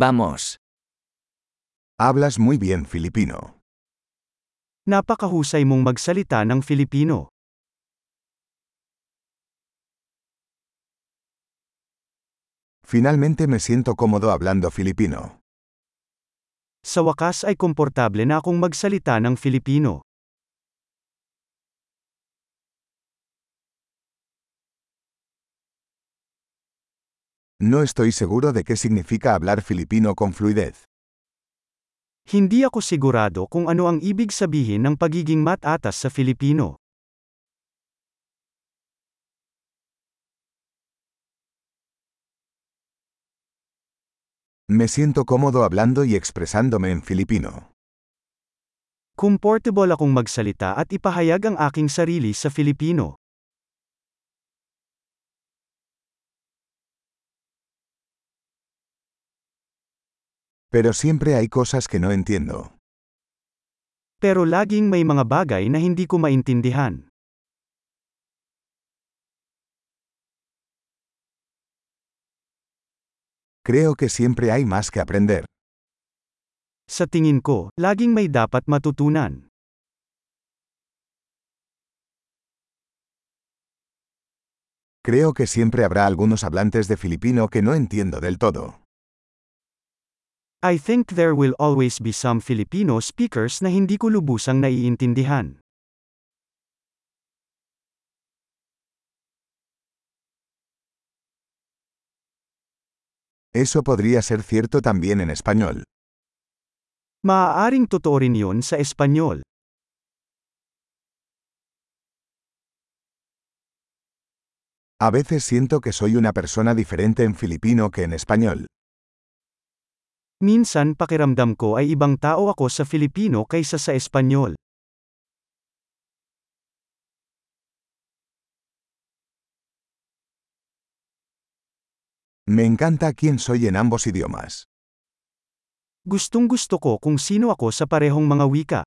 Vamos. Hablas muy bien filipino. Napakahusay mong magsalita ng Filipino. Finalmente me siento cómodo hablando filipino. Sa wakas ay komportable na akong magsalita ng Filipino. No estoy seguro de qué significa hablar filipino con fluidez. Hindi ako sigurado kung ano ang ibig sabihin ng pagiging matatas sa Filipino. Me siento cómodo hablando y expresándome en filipino. Comfortable akong magsalita at ipahayag ang aking sarili sa Filipino. Pero siempre hay cosas que no entiendo. Pero laging may mga bagay na hindi ko maintindihan. Creo que siempre hay más que aprender. Sa tingin ko, laging may dapat matutunan. Creo que siempre habrá algunos hablantes de filipino que no entiendo del todo. I think there will always be some Filipino speakers na hindi ko lubusang naiintindihan. Eso podría ser cierto también en español. Maaaring totoo rin yun sa Espanyol. A veces siento que soy una persona diferente en filipino que en español. Minsan pakiramdam ko ay ibang tao ako sa Filipino kaysa sa Espanyol. Me encanta quién soy en ambos idiomas. Gustong gusto ko kung sino ako sa parehong mga wika.